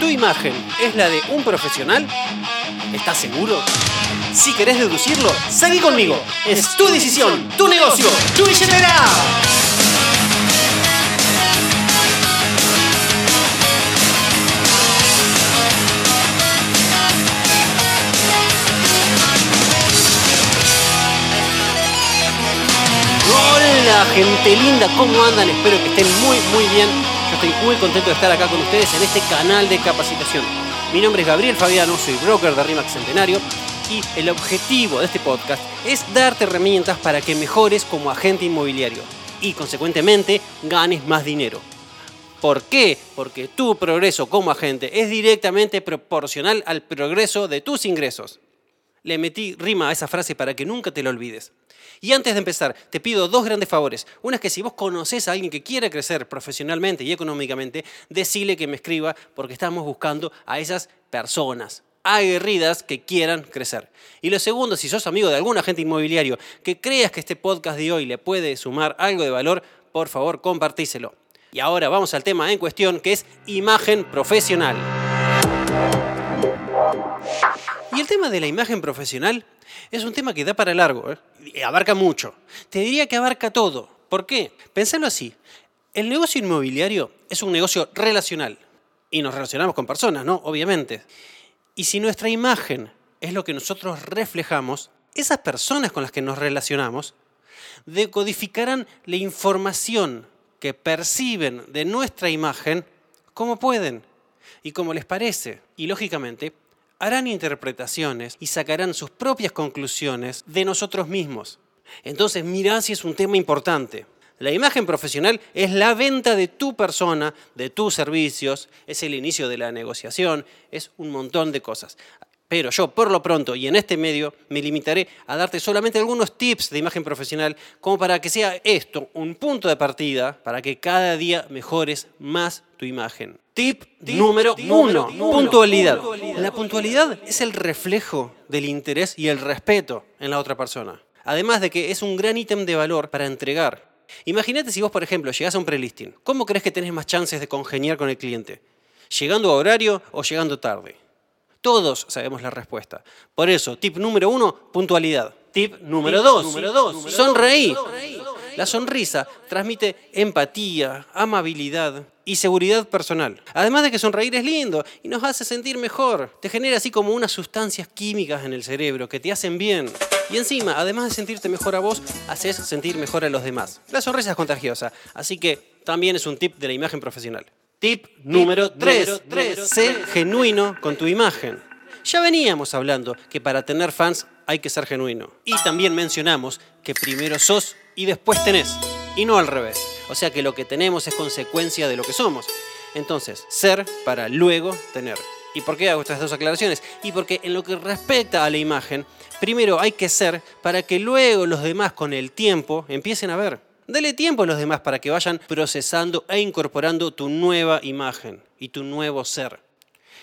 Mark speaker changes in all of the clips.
Speaker 1: ¿Tu imagen es la de un profesional? ¿Estás seguro? Si querés deducirlo, seguí conmigo. Es tu decisión, tu negocio, tu billetera. Gente linda, ¿cómo andan? Espero que estén muy muy bien. Yo estoy muy contento de estar acá con ustedes en este canal de capacitación. Mi nombre es Gabriel Fabiano, soy broker de RIMAX Centenario y el objetivo de este podcast es darte herramientas para que mejores como agente inmobiliario y consecuentemente ganes más dinero. ¿Por qué? Porque tu progreso como agente es directamente proporcional al progreso de tus ingresos. Le metí rima a esa frase para que nunca te la olvides. Y antes de empezar, te pido dos grandes favores. Una es que si vos conoces a alguien que quiere crecer profesionalmente y económicamente, decile que me escriba porque estamos buscando a esas personas aguerridas que quieran crecer. Y lo segundo, si sos amigo de algún agente inmobiliario que creas que este podcast de hoy le puede sumar algo de valor, por favor, compartíselo. Y ahora vamos al tema en cuestión que es imagen profesional. Y el tema de la imagen profesional es un tema que da para largo, ¿eh? abarca mucho. Te diría que abarca todo. ¿Por qué? Pensalo así. El negocio inmobiliario es un negocio relacional y nos relacionamos con personas, ¿no? Obviamente. Y si nuestra imagen es lo que nosotros reflejamos, esas personas con las que nos relacionamos decodificarán la información que perciben de nuestra imagen como pueden y como les parece. Y lógicamente harán interpretaciones y sacarán sus propias conclusiones de nosotros mismos. Entonces, mirá si es un tema importante. La imagen profesional es la venta de tu persona, de tus servicios, es el inicio de la negociación, es un montón de cosas. Pero yo, por lo pronto, y en este medio, me limitaré a darte solamente algunos tips de imagen profesional, como para que sea esto un punto de partida para que cada día mejores más tu imagen. Tip, número uno, puntualidad. La puntualidad es el reflejo del interés y el respeto en la otra persona. Además de que es un gran ítem de valor para entregar. Imagínate si vos, por ejemplo, llegás a un prelisting. ¿Cómo crees que tenés más chances de congeniar con el cliente? ¿Llegando a horario o llegando tarde? Todos sabemos la respuesta. Por eso, tip número uno, puntualidad. Tip número dos, sonreí. La sonrisa transmite empatía, amabilidad y seguridad personal. Además de que sonreír es lindo y nos hace sentir mejor. Te genera así como unas sustancias químicas en el cerebro que te hacen bien. Y encima, además de sentirte mejor a vos, haces sentir mejor a los demás. La sonrisa es contagiosa, así que también es un tip de la imagen profesional. Tip número 3. Sé genuino con tu imagen. Ya veníamos hablando que para tener fans hay que ser genuino. Y también mencionamos que primero sos y después tenés. Y no al revés. O sea que lo que tenemos es consecuencia de lo que somos. Entonces, ser para luego tener. ¿Y por qué hago estas dos aclaraciones? Y porque en lo que respecta a la imagen, primero hay que ser para que luego los demás con el tiempo empiecen a ver. Dale tiempo a los demás para que vayan procesando e incorporando tu nueva imagen y tu nuevo ser.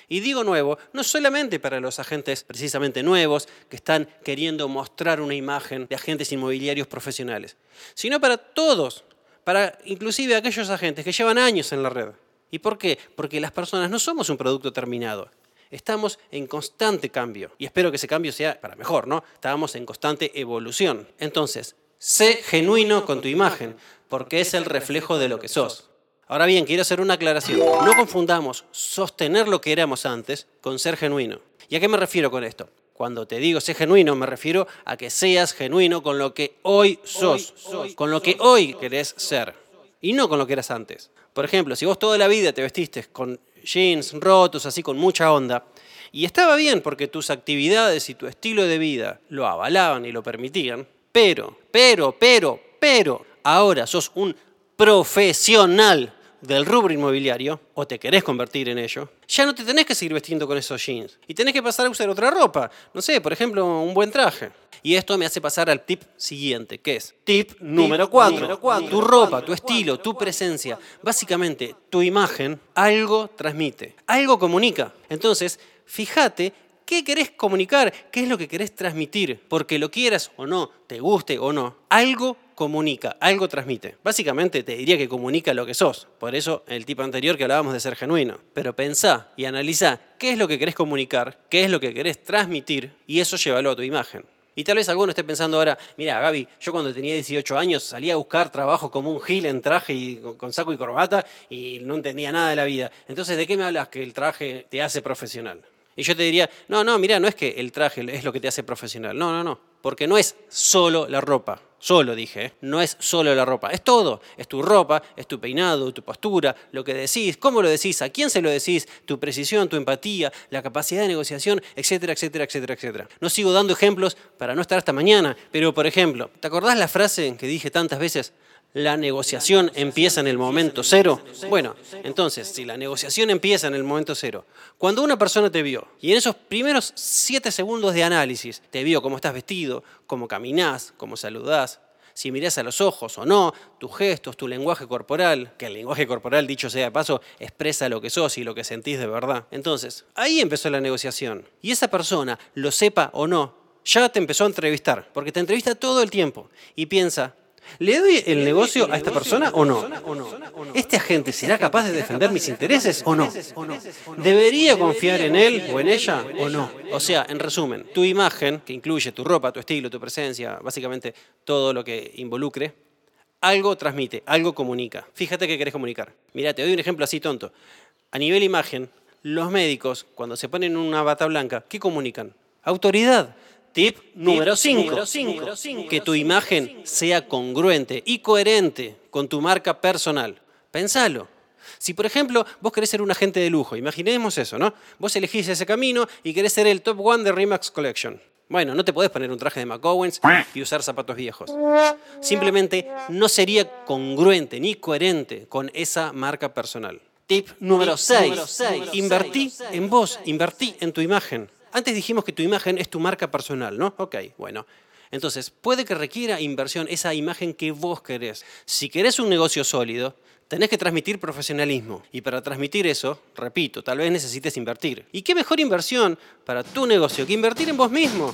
Speaker 1: Y digo nuevo, no solamente para los agentes precisamente nuevos que están queriendo mostrar una imagen de agentes inmobiliarios profesionales, sino para todos, para inclusive aquellos agentes que llevan años en la red. ¿Y por qué? Porque las personas no somos un producto terminado. Estamos en constante cambio. Y espero que ese cambio sea para mejor, ¿no? Estamos en constante evolución. Entonces, Sé genuino con tu imagen, porque es el reflejo de lo que sos. Ahora bien, quiero hacer una aclaración. No confundamos sostener lo que éramos antes con ser genuino. ¿Y a qué me refiero con esto? Cuando te digo sé genuino, me refiero a que seas genuino con lo que hoy sos, con lo que hoy querés ser, y no con lo que eras antes. Por ejemplo, si vos toda la vida te vestiste con jeans rotos, así con mucha onda, y estaba bien porque tus actividades y tu estilo de vida lo avalaban y lo permitían, pero, pero, pero, pero, ahora sos un profesional del rubro inmobiliario, o te querés convertir en ello, ya no te tenés que seguir vestiendo con esos jeans. Y tenés que pasar a usar otra ropa. No sé, por ejemplo, un buen traje. Y esto me hace pasar al tip siguiente, que es tip número 4. Tu ropa, tu estilo, tu presencia, básicamente tu imagen, algo transmite, algo comunica. Entonces, fíjate qué querés comunicar, qué es lo que querés transmitir, porque lo quieras o no, te guste o no, algo comunica, algo transmite. Básicamente te diría que comunica lo que sos. Por eso el tipo anterior que hablábamos de ser genuino. Pero pensá y analizá qué es lo que querés comunicar, qué es lo que querés transmitir y eso llévalo a tu imagen. Y tal vez alguno esté pensando ahora, mira Gaby, yo cuando tenía 18 años salía a buscar trabajo como un gil en traje y con saco y corbata y no entendía nada de la vida. Entonces, ¿de qué me hablas que el traje te hace profesional? Y yo te diría, no, no, mira, no es que el traje es lo que te hace profesional. No, no, no. Porque no es solo la ropa. Solo dije, ¿eh? no es solo la ropa, es todo. Es tu ropa, es tu peinado, tu postura, lo que decís, cómo lo decís, a quién se lo decís, tu precisión, tu empatía, la capacidad de negociación, etcétera, etcétera, etcétera, etcétera. No sigo dando ejemplos para no estar hasta mañana, pero por ejemplo, ¿te acordás la frase que dije tantas veces? La negociación empieza en el momento cero? Bueno, entonces, si la negociación empieza en el momento cero, cuando una persona te vio y en esos primeros siete segundos de análisis te vio cómo estás vestido, cómo caminás, cómo saludás, si mirás a los ojos o no, tus gestos, tu lenguaje corporal, que el lenguaje corporal, dicho sea de paso, expresa lo que sos y lo que sentís de verdad. Entonces, ahí empezó la negociación. Y esa persona, lo sepa o no, ya te empezó a entrevistar, porque te entrevista todo el tiempo y piensa, ¿Le doy el negocio a esta persona o no? ¿Este agente será capaz de defender mis intereses o no? ¿Debería confiar en él o en ella o no? O sea, en resumen, tu imagen, que incluye tu ropa, tu estilo, tu presencia, básicamente todo lo que involucre, algo transmite, algo comunica. Fíjate qué querés comunicar. Mira, te doy un ejemplo así tonto. A nivel imagen, los médicos, cuando se ponen una bata blanca, ¿qué comunican? Autoridad. Tip número 5. Que tu imagen sea congruente y coherente con tu marca personal. Pensalo. Si, por ejemplo, vos querés ser un agente de lujo, imaginemos eso, ¿no? Vos elegís ese camino y querés ser el top one de Remax Collection. Bueno, no te podés poner un traje de McOwens y usar zapatos viejos. Simplemente no sería congruente ni coherente con esa marca personal. Tip número 6. Invertí en vos, invertí en tu imagen. Antes dijimos que tu imagen es tu marca personal, ¿no? Ok, bueno. Entonces, puede que requiera inversión esa imagen que vos querés. Si querés un negocio sólido, tenés que transmitir profesionalismo. Y para transmitir eso, repito, tal vez necesites invertir. ¿Y qué mejor inversión para tu negocio que invertir en vos mismo?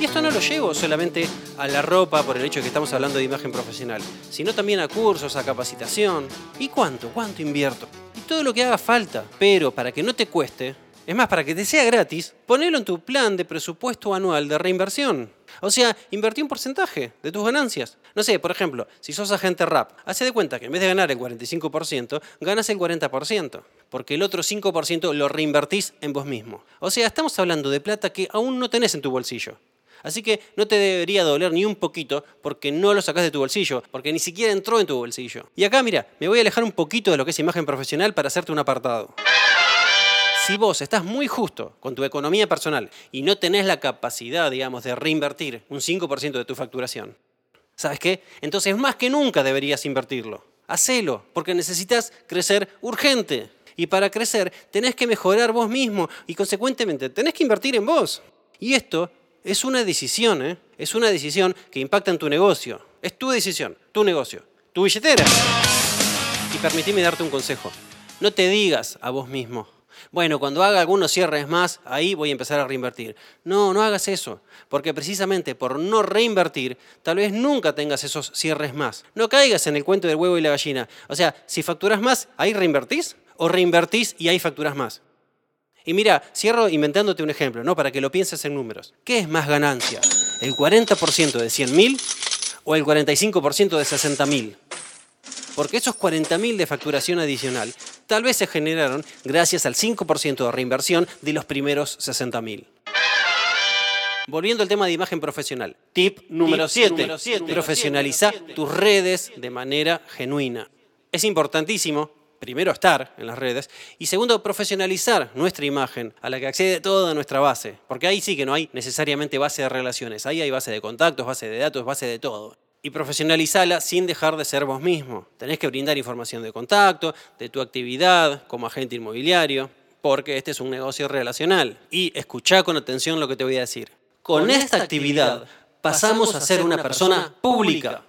Speaker 1: Y esto no lo llevo solamente a la ropa por el hecho de que estamos hablando de imagen profesional, sino también a cursos, a capacitación. ¿Y cuánto? ¿Cuánto invierto? Y todo lo que haga falta. Pero para que no te cueste, es más, para que te sea gratis, ponelo en tu plan de presupuesto anual de reinversión. O sea, invertí un porcentaje de tus ganancias. No sé, por ejemplo, si sos agente RAP, hace de cuenta que en vez de ganar el 45%, ganas el 40%, porque el otro 5% lo reinvertís en vos mismo. O sea, estamos hablando de plata que aún no tenés en tu bolsillo. Así que no te debería doler ni un poquito porque no lo sacás de tu bolsillo, porque ni siquiera entró en tu bolsillo. Y acá, mira, me voy a alejar un poquito de lo que es imagen profesional para hacerte un apartado. Si vos estás muy justo con tu economía personal y no tenés la capacidad, digamos, de reinvertir un 5% de tu facturación, ¿sabes qué? Entonces más que nunca deberías invertirlo. Hacelo, porque necesitas crecer urgente. Y para crecer tenés que mejorar vos mismo y consecuentemente tenés que invertir en vos. Y esto es una decisión, ¿eh? Es una decisión que impacta en tu negocio. Es tu decisión, tu negocio, tu billetera. Y permitime darte un consejo. No te digas a vos mismo, bueno, cuando haga algunos cierres más, ahí voy a empezar a reinvertir. No, no hagas eso, porque precisamente por no reinvertir, tal vez nunca tengas esos cierres más. No caigas en el cuento del huevo y la gallina. O sea, si facturas más, ahí reinvertís, o reinvertís y ahí facturas más. Y mira, cierro inventándote un ejemplo, ¿no? Para que lo pienses en números. ¿Qué es más ganancia? ¿El 40% de 100.000 o el 45% de 60.000? Porque esos 40.000 de facturación adicional tal vez se generaron gracias al 5% de reinversión de los primeros 60.000. Volviendo al tema de imagen profesional. Tip número 7. Profesionaliza tus redes de manera genuina. Es importantísimo, primero, estar en las redes y segundo, profesionalizar nuestra imagen a la que accede toda nuestra base. Porque ahí sí que no hay necesariamente base de relaciones. Ahí hay base de contactos, base de datos, base de todo y profesionalizala sin dejar de ser vos mismo. Tenés que brindar información de contacto, de tu actividad como agente inmobiliario, porque este es un negocio relacional. Y escuchá con atención lo que te voy a decir. Con, esta actividad pasamos a ser una persona pública.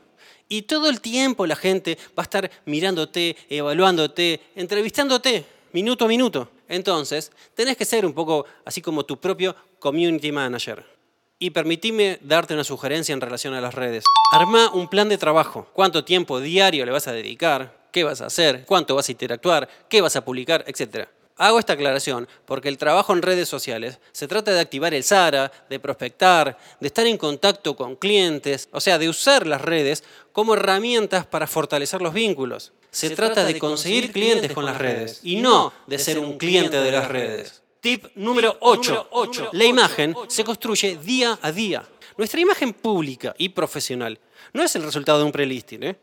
Speaker 1: Y todo el tiempo la gente va a estar mirándote, evaluándote, entrevistándote, minuto a minuto. Entonces, tenés que ser un poco así como tu propio community manager. Y permitime darte una sugerencia en relación a las redes. Arma un plan de trabajo. ¿Cuánto tiempo diario le vas a dedicar? ¿Qué vas a hacer? ¿Cuánto vas a interactuar? ¿Qué vas a publicar? Etcétera. Hago esta aclaración porque el trabajo en redes sociales se trata de activar el SARA, de prospectar, de estar en contacto con clientes, o sea, de usar las redes como herramientas para fortalecer los vínculos. Se, trata, de conseguir clientes con las redes y no de ser un cliente de las redes. Tip número 8. La imagen se construye día a día. Nuestra imagen pública y profesional no es el resultado de un prelisting, ¿eh?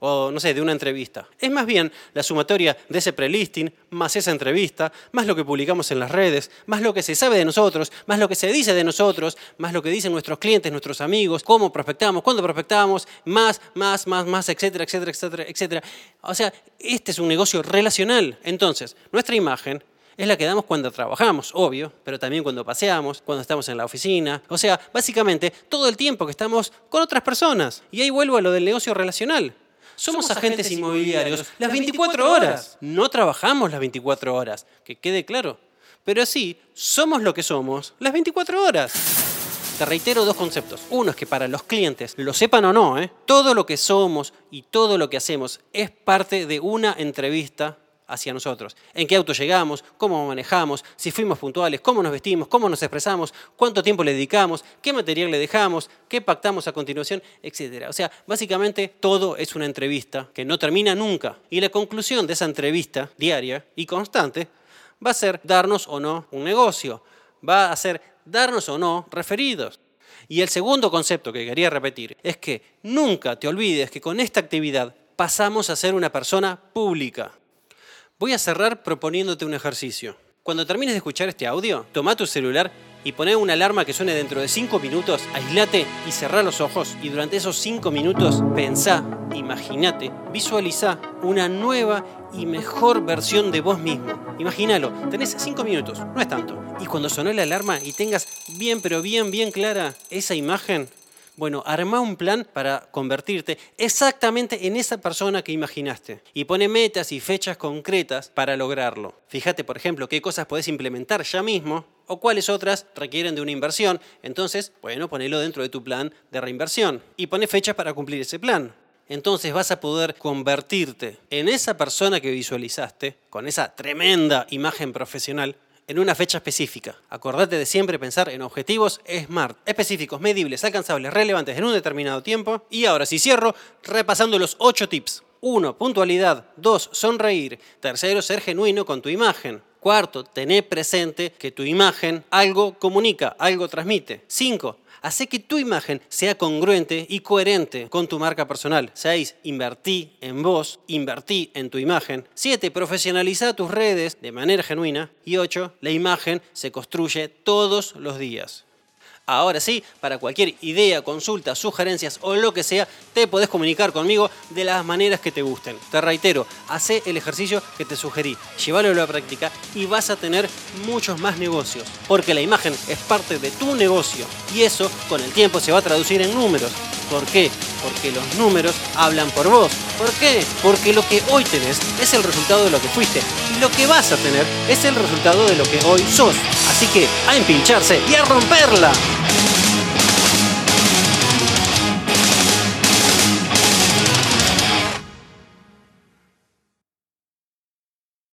Speaker 1: o no sé, de una entrevista. Es más bien la sumatoria de ese prelisting, más esa entrevista, más lo que publicamos en las redes, más lo que se sabe de nosotros, más lo que se dice de nosotros, más lo que dicen nuestros clientes, nuestros amigos, cómo prospectamos, cuándo prospectamos, más, más, más, más, etcétera, etcétera, etcétera, etcétera. O sea, este es un negocio relacional. Entonces, nuestra imagen es la que damos cuando trabajamos, obvio, pero también cuando paseamos, cuando estamos en la oficina. O sea, básicamente todo el tiempo que estamos con otras personas. Y ahí vuelvo a lo del negocio relacional. Somos, agentes, inmobiliarios las 24 horas. No trabajamos las 24 horas, que quede claro. Pero sí, somos lo que somos las 24 horas. Te reitero dos conceptos. Uno es que para los clientes, lo sepan o no, ¿eh? todo lo que somos y todo lo que hacemos es parte de una entrevista hacia nosotros. En qué auto llegamos, cómo manejamos, si fuimos puntuales, cómo nos vestimos, cómo nos expresamos, cuánto tiempo le dedicamos, qué material le dejamos, qué pactamos a continuación, etc. O sea, básicamente todo es una entrevista que no termina nunca. Y la conclusión de esa entrevista diaria y constante va a ser darnos o no un negocio, va a ser darnos o no referidos. Y el segundo concepto que quería repetir es que nunca te olvides que con esta actividad pasamos a ser una persona pública. Voy a cerrar proponiéndote un ejercicio. Cuando termines de escuchar este audio, toma tu celular y poné una alarma que suene dentro de 5 minutos, aislate y cerrá los ojos y durante esos 5 minutos pensá, imagínate, visualiza una nueva y mejor versión de vos mismo. Imagínalo, tenés 5 minutos, no es tanto. Y cuando sonó la alarma y tengas bien pero bien bien clara esa imagen, bueno, arma un plan para convertirte exactamente en esa persona que imaginaste y pone metas y fechas concretas para lograrlo. Fíjate, por ejemplo, qué cosas podés implementar ya mismo o cuáles otras requieren de una inversión. Entonces, bueno, ponelo dentro de tu plan de reinversión y pone fechas para cumplir ese plan entonces vas a poder convertirte en esa persona que visualizaste, con esa tremenda imagen profesional, en una fecha específica. Acordate de siempre pensar en objetivos SMART, específicos, medibles, alcanzables, relevantes en un determinado tiempo. Y ahora si cierro repasando los 8 tips. 1. Puntualidad. 2. Sonreír. Tercero, ser genuino con tu imagen. Cuarto, tener presente que tu imagen algo comunica, algo transmite. 5. Hace que tu imagen sea congruente y coherente con tu marca personal. 6. Invertí en vos, invertí en tu imagen. 7. Profesionaliza tus redes de manera genuina. Y 8. La imagen se construye todos los días. Ahora sí, para cualquier idea, consulta, sugerencias o lo que sea, te podés comunicar conmigo de las maneras que te gusten. Te reitero, hace el ejercicio que te sugerí, llévalo a la práctica y vas a tener muchos más negocios. Porque la imagen es parte de tu negocio y eso con el tiempo se va a traducir en números. ¿Por qué? Porque los números hablan por vos. ¿Por qué? Porque lo que hoy tenés es el resultado de lo que fuiste y lo que vas a tener es el resultado de lo que hoy sos. Así que a empincharse y a romperla.